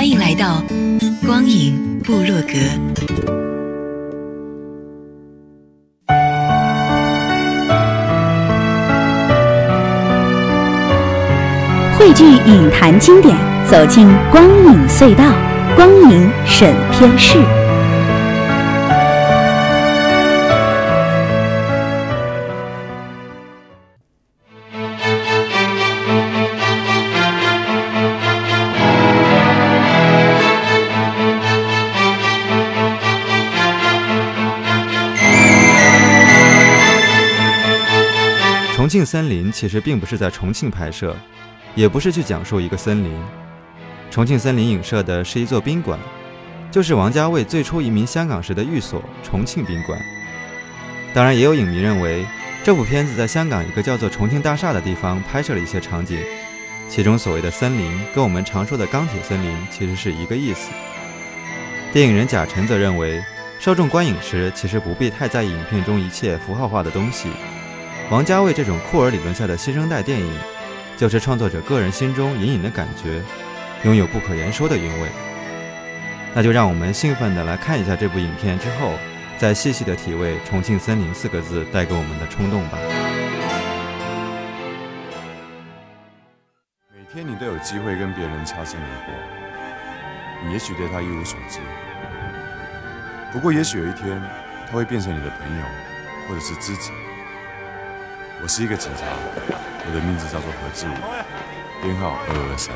欢迎来到。光影部落格，汇聚影坛经典，走进光影隧道，光影审片室。重庆森林其实并不是在重庆拍摄，也不是去讲述一个森林。重庆森林影射的是一座宾馆，就是王家卫最初移民香港时的寓所——重庆宾馆。当然，也有影迷认为这部片子在香港一个叫做重庆大厦的地方拍摄了一些场景，其中所谓的森林跟我们常说的钢铁森林其实是一个意思。电影人贾晨则认为，受众观影时其实不必太在意影片中一切符号化的东西。王家卫这种库尔理论下的新生代电影，就是创作者个人心中隐隐的感觉，拥有不可言说的韵味。那就让我们兴奋地来看一下这部影片，之后再细细的体味“重庆森林”四个字带给我们的冲动吧。每天你都有机会跟别人擦身而过，你也许对他一无所知，不过也许有一天他会变成你的朋友，或者是知己。我是一个警察，我的名字叫做何志武，编号二二三。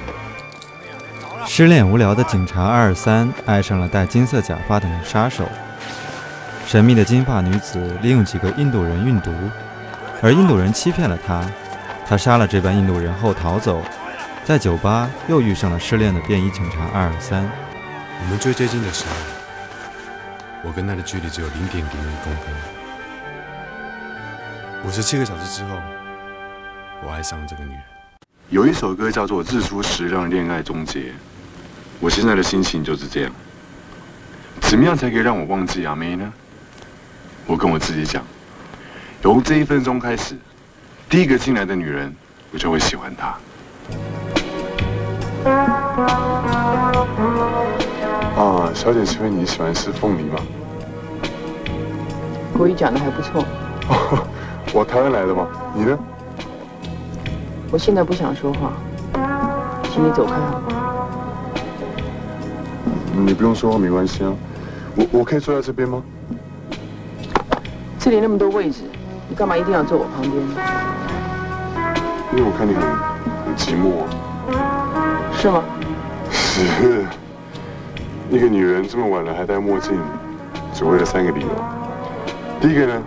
失恋无聊的警察二二三爱上了戴金色假发的女杀手。神秘的金发女子利用几个印度人运毒，而印度人欺骗了她，她杀了这班印度人后逃走，在酒吧又遇上了失恋的便衣警察二二三。我们最接近的时候，我跟他的距离只有零点零一公分。五十七个小时之后，我爱上了这个女人。有一首歌叫做《日出时让恋爱终结》，我现在的心情就是这样。怎么样才可以让我忘记阿妹呢？我跟我自己讲，由这一分钟开始，第一个进来的女人，我就会喜欢她。啊，小姐，请问你喜欢吃凤梨吗？国语讲的还不错。我台湾来的吗？你呢？我现在不想说话，请你走开好吗？你不用说话没关系啊，我我可以坐在这边吗？这里那么多位置，你干嘛一定要坐我旁边？因为我看你很很寂寞。啊是吗？是。一个女人这么晚了还戴墨镜，只为了三个理由。第一个呢？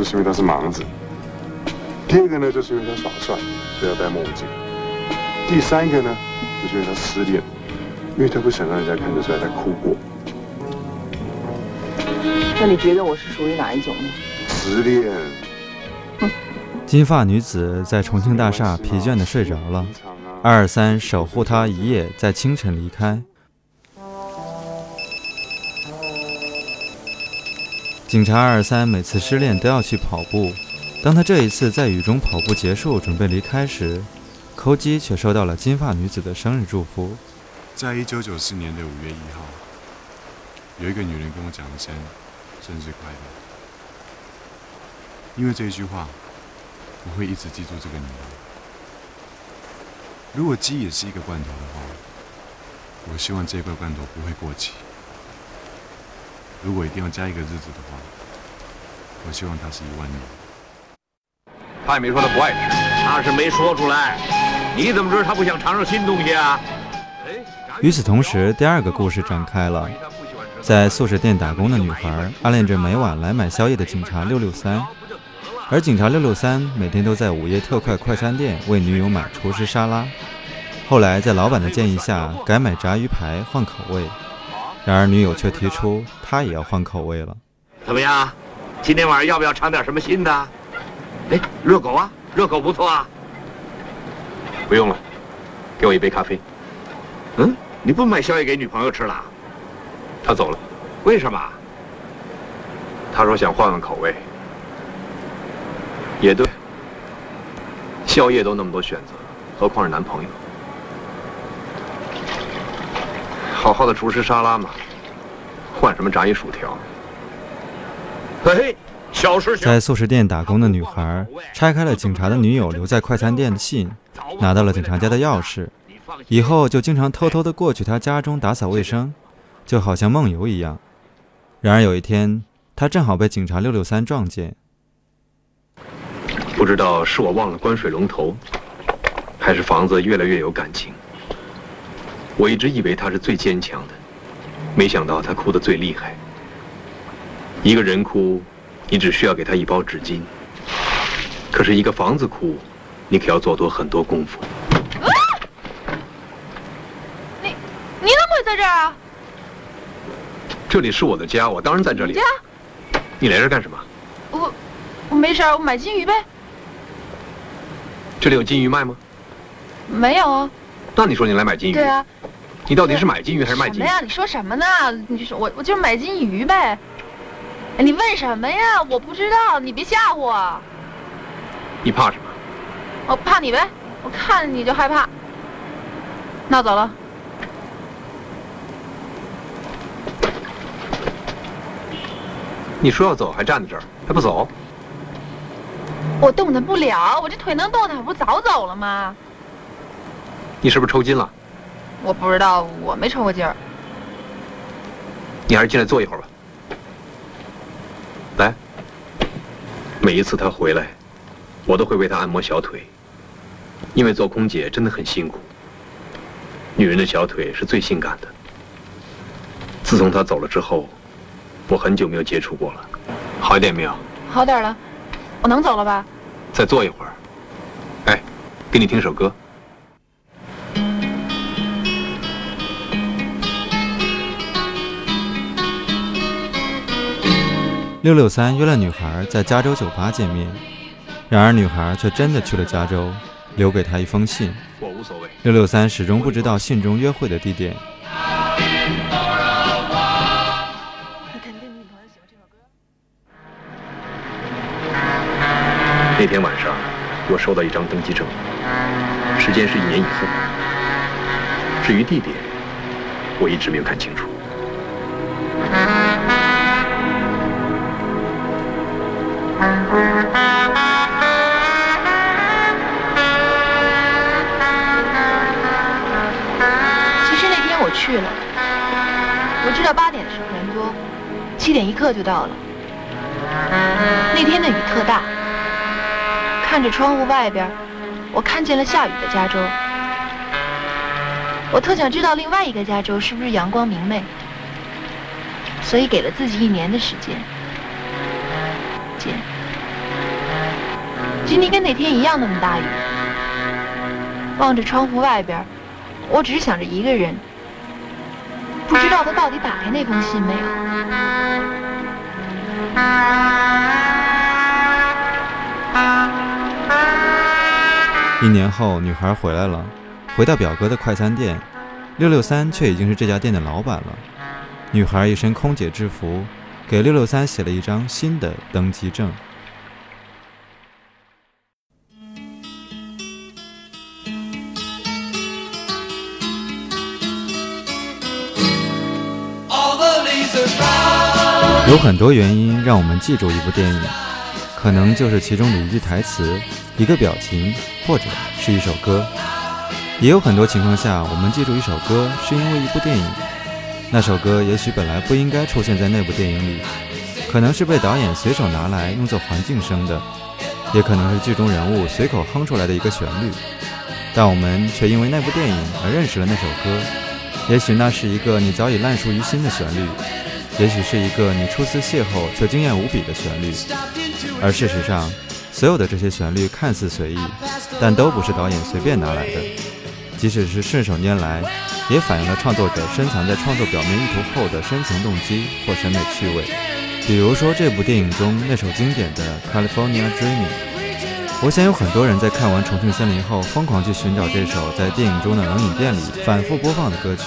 就是因为他是盲子。第二个呢，就是因为他耍帅，所以要戴墨镜。第三个呢，就是因为他失恋，因为他不想让人家看得出来他哭过。那你觉得我是属于哪一种呢？失恋。金发女子在重庆大厦疲倦地睡着了，二二三守护她一夜，在清晨离开。警察二二三每次失恋都要去跑步，当他这一次在雨中跑步结束，准备离开时，扣机却收到了金发女子的生日祝福。在一九九四年的五月一号，有一个女人跟我讲了声生日快乐。因为这一句话，我会一直记住这个女人。如果鸡也是一个罐头的话，我希望这一块罐头不会过期。如果一定要加一个日子的话，我希望它是一万年。他也没说他不爱吃，他是没说出来。你怎么知道他不想尝尝新东西啊？与此同时，第二个故事展开了。在素食店打工的女孩暗恋着每晚来买宵夜的警察六六三，而警察六六三每天都在午夜特快快餐店为女友买厨师沙拉。后来在老板的建议下改买炸鱼排换口味，然而女友却提出她也要换口味了。怎么样？今天晚上要不要尝点什么新的？哎，热狗啊，热狗不错啊。不用了，给我一杯咖啡。嗯，你不买宵夜给女朋友吃了？她走了。为什么？她说想换换口味。也对，宵夜都那么多选择，何况是男朋友？好好的厨师沙拉嘛，换什么炸鱼薯条？嘿，小事在素食店打工的女孩拆开了警察的女友留在快餐店的信，拿到了警察家的钥匙，以后就经常偷偷的过去他家中打扫卫生，就好像梦游一样。然而有一天，她正好被警察六六三撞见。不知道是我忘了关水龙头，还是房子越来越有感情。我一直以为他是最坚强的，没想到他哭得最厉害。一个人哭，你只需要给他一包纸巾；可是一个房子哭，你可要做多很多功夫。你你怎么会在这儿啊？这里是我的家，我当然在这里。家？你来这干什么？我我没事，我买金鱼呗。这里有金鱼卖吗？没有啊。那你说你来买金鱼？对啊。你到底是买金鱼还是卖金？什么呀？你说什么呢？你说我我就是买金鱼呗。你问什么呀？我不知道，你别吓唬我。你怕什么？我怕你呗，我看你就害怕。那我走了。你说要走还站在这儿还不走？我动弹不了，我这腿能动弹，我不早走了吗？你是不是抽筋了？我不知道，我没抽过筋儿。你还是进来坐一会儿吧。来，每一次他回来，我都会为他按摩小腿，因为做空姐真的很辛苦。女人的小腿是最性感的。自从他走了之后，我很久没有接触过了。好一点没有？好点了，我能走了吧？再坐一会儿。哎，给你听首歌。六六三约了女孩在加州酒吧见面，然而女孩却真的去了加州，留给他一封信。我无所谓。六六三始终不知道信中约会的地点。那天晚上，我收到一张登记证，时间是一年以后。至于地点，我一直没有看清楚。其实那天我去了，我知道八点的时候人多，七点一刻就到了。那天的雨特大，看着窗户外边，我看见了下雨的加州。我特想知道另外一个加州是不是阳光明媚，所以给了自己一年的时间。今天跟那天一样那么大雨，望着窗户外边，我只是想着一个人，不知道他到底打开那封信没有。一年后，女孩回来了，回到表哥的快餐店，六六三却已经是这家店的老板了。女孩一身空姐制服，给六六三写了一张新的登机证。有很多原因让我们记住一部电影，可能就是其中的一句台词、一个表情，或者是一首歌。也有很多情况下，我们记住一首歌是因为一部电影，那首歌也许本来不应该出现在那部电影里，可能是被导演随手拿来用作环境声的，也可能是剧中人物随口哼出来的一个旋律，但我们却因为那部电影而认识了那首歌。也许那是一个你早已烂熟于心的旋律。也许是一个你初次邂逅却惊艳无比的旋律，而事实上，所有的这些旋律看似随意，但都不是导演随便拿来的。即使是顺手拈来，也反映了创作者深藏在创作表面意图后的深层动机或审美趣味。比如说这部电影中那首经典的《California Dreaming》，我想有很多人在看完《重庆森林》后，疯狂去寻找这首在电影中的冷饮店里反复播放的歌曲。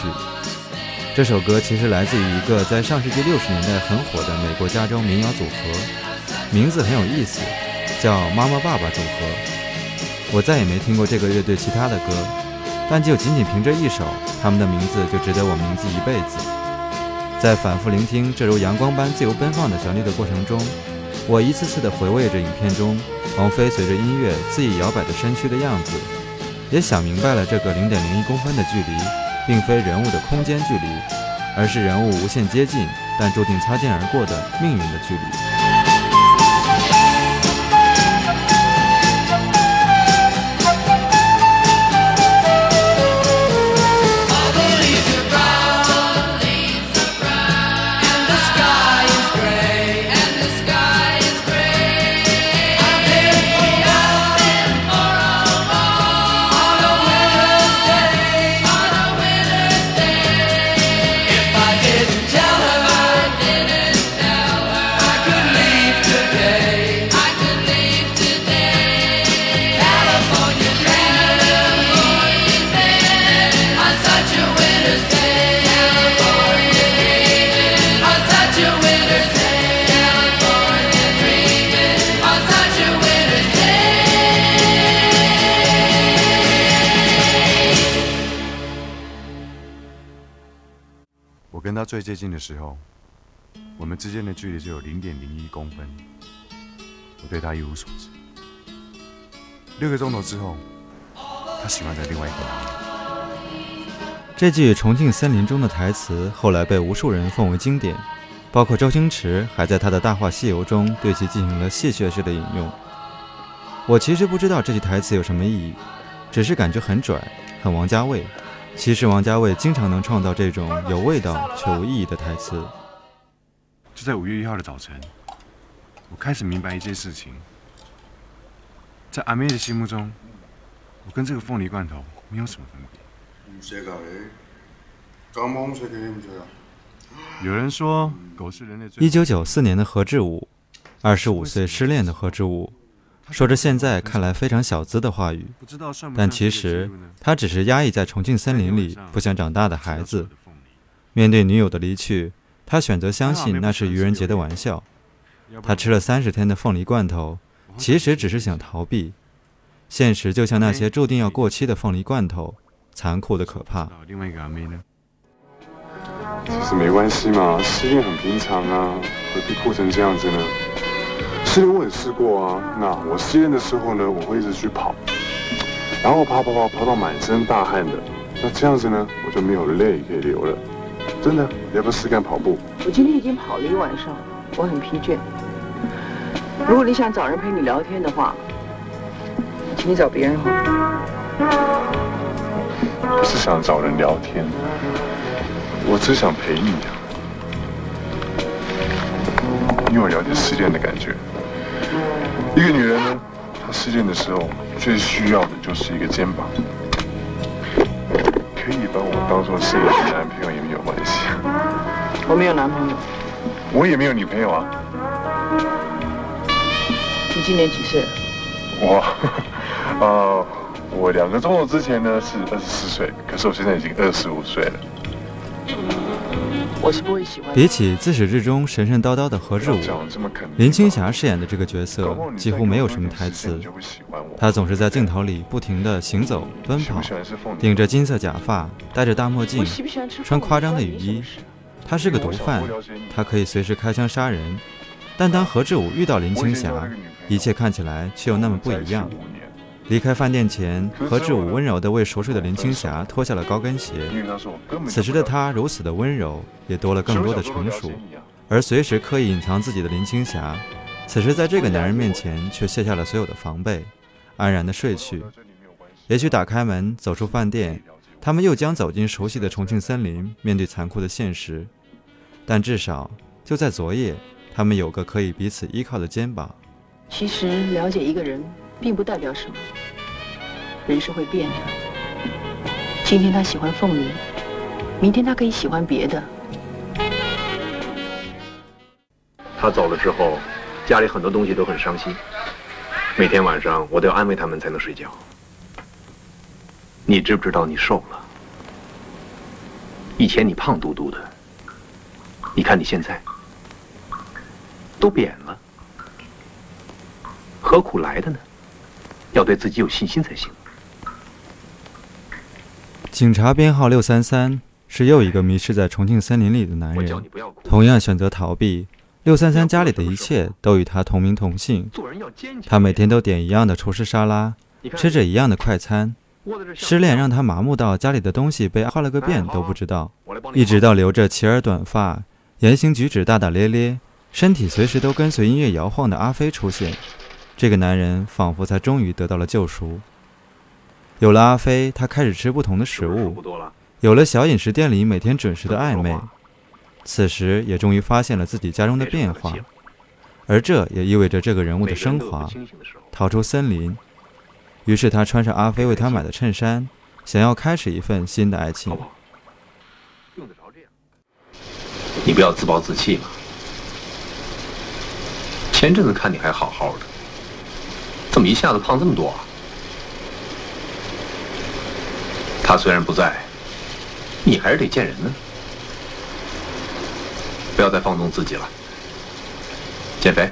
这首歌其实来自于一个在上世纪六十年代很火的美国加州民谣组合，名字很有意思，叫妈妈爸爸组合。我再也没听过这个乐队其他的歌，但就仅仅凭这一首，他们的名字就值得我铭记一辈子。在反复聆听这如阳光般自由奔放的旋律的过程中，我一次次地回味着影片中王菲随着音乐恣意摇摆的身躯的样子，也想明白了这个零点零一公分的距离，并非人物的空间距离，而是人物无限接近但注定擦肩而过的命运的距离。跟他最接近的时候，我们之间的距离只有零点零一公分。我对他一无所知。六个钟头之后，他喜欢的另外一个男人。这句《重庆森林》中的台词后来被无数人奉为经典，包括周星驰还在他的《大话西游》中对其进行了戏谑式的引用。我其实不知道这句台词有什么意义，只是感觉很拽，很王家卫。其实王家卫经常能创造这种有味道却无意义的台词。就在五月一号的早晨，我开始明白一件事情：在阿妹的心目中，我跟这个凤梨罐头没有什么分别。有人说，狗是人类。一九九四年的何志武，二十五岁失恋的何志武。说着现在看来非常小资的话语，但其实他只是压抑在重庆森林里不想长大的孩子。面对女友的离去，他选择相信那是愚人节的玩笑。他吃了三十天的凤梨罐头，其实只是想逃避现实，就像那些注定要过期的凤梨罐头，残酷的可怕。另外一个阿妹呢？其实没关系嘛，失恋很平常啊，何必哭成这样子呢？失恋我也试过啊，那我失恋的时候呢，我会一直去跑，然后跑跑跑跑到满身大汗的，那这样子呢，我就没有泪可以流了。真的，要不要试干跑步？我今天已经跑了一晚上，我很疲倦。如果你想找人陪你聊天的话，请你找别人好。不是想找人聊天，我只想陪你呀，因为我了解失恋的感觉。一个女人呢，她失恋的时候最需要的就是一个肩膀，可以把我当做是你的男朋友也没有关系。我没有男朋友，我也没有女朋友啊。你今年几岁？我，呃，我两个钟头之前呢是二十四岁，可是我现在已经二十五岁了。我是不会喜欢。比起自始至终神神叨叨的何志武，林青霞饰演的这个角色几乎没有什么台词，她总是在镜头里不停地行走、奔跑，顶着金色假发，戴着大墨镜，穿夸张的雨衣。他是个毒贩，他可以随时开枪杀人。但当何志武遇到林青霞，一切看起来却又那么不一样。离开饭店前，何志武温柔地为熟睡的林青霞脱下了高跟鞋。此时的他如此的温柔，也多了更多的成熟。而随时刻意隐藏自己的林青霞，此时在这个男人面前却卸下了所有的防备，安然地睡去。也许打开门走出饭店，他们又将走进熟悉的重庆森林，面对残酷的现实。但至少就在昨夜，他们有个可以彼此依靠的肩膀。其实了解一个人。并不代表什么，人是会变的。今天他喜欢凤鸣，明天他可以喜欢别的。他走了之后，家里很多东西都很伤心。每天晚上我都要安慰他们才能睡觉。你知不知道你瘦了？以前你胖嘟嘟的，你看你现在都扁了，何苦来的呢？要对自己有信心才行。警察编号六三三是又一个迷失在重庆森林里的男人，同样选择逃避。六三三家里的一切都与他同名同姓，他每天都点一样的厨师沙拉，吃着一样的快餐。失恋让他麻木到家里的东西被画了个遍都不知道，一直到留着齐耳短发、言行举止大大咧咧、身体随时都跟随音乐摇晃的阿飞出现，这个男人仿佛才终于得到了救赎。有了阿飞，他开始吃不同的食物，有了小饮食店里每天准时的暧昧。此时也终于发现了自己家中的变化，而这也意味着这个人物的升华，逃出森林。于是他穿上阿飞为他买的衬衫，想要开始一份新的爱情。用得着这样？你不要自暴自弃嘛。前阵子看你还好好的，怎么一下子胖这么多啊？他虽然不在，你还是得见人呢。不要再放纵自己了，减肥。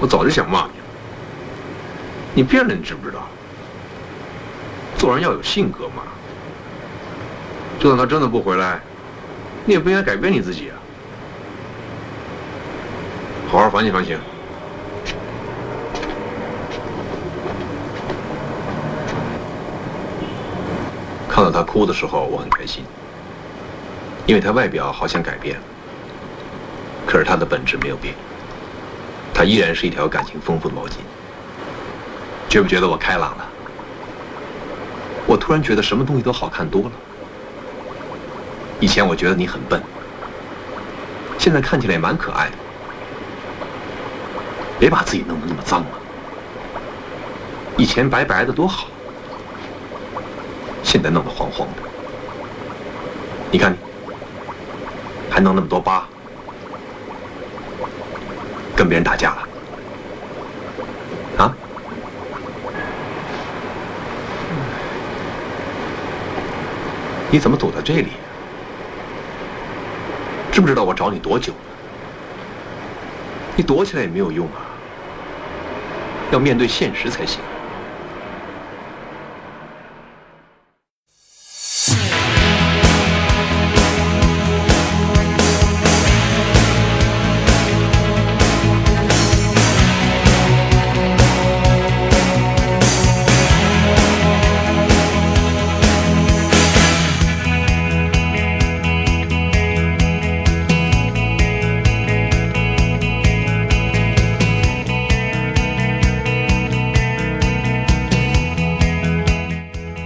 我早就想骂你了，你变了，你知不知道？做人要有性格嘛。就算他真的不回来，你也不应该改变你自己啊。好好反省反省。看到他哭的时候，我很开心，因为他外表好像改变了。可是他的本质没有变，他依然是一条感情丰富的毛巾。觉不觉得我开朗了？我突然觉得什么东西都好看多了。以前我觉得你很笨，现在看起来也蛮可爱的。别把自己弄得那么脏啊！以前白白的多好，现在弄得黄黄的。你看，还弄那么多疤。跟别人打架了，啊？你怎么躲在这里？知不知道我找你多久了？你躲起来也没有用啊，要面对现实才行。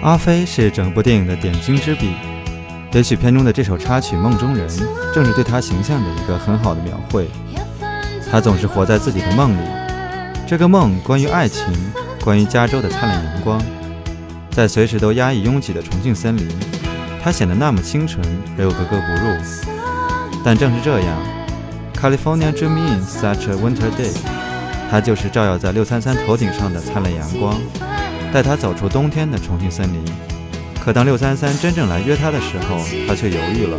阿飞是整部电影的点睛之笔，也许片中的这首插曲《梦中人》正是对他形象的一个很好的描绘。他总是活在自己的梦里，这个梦关于爱情，关于加州的灿烂阳光，在随时都压抑拥挤的重庆森林，他显得那么清纯而又格格不入。但正是这样，California Dream in such a winter day，它就是照耀在六三三头顶上的灿烂阳光。带他走出冬天的重庆森林，可当六三三真正来约他的时候，他却犹豫了。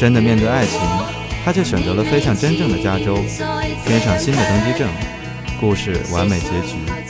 真的面对爱情，他却选择了飞向真正的加州，编上新的登机证，故事完美结局。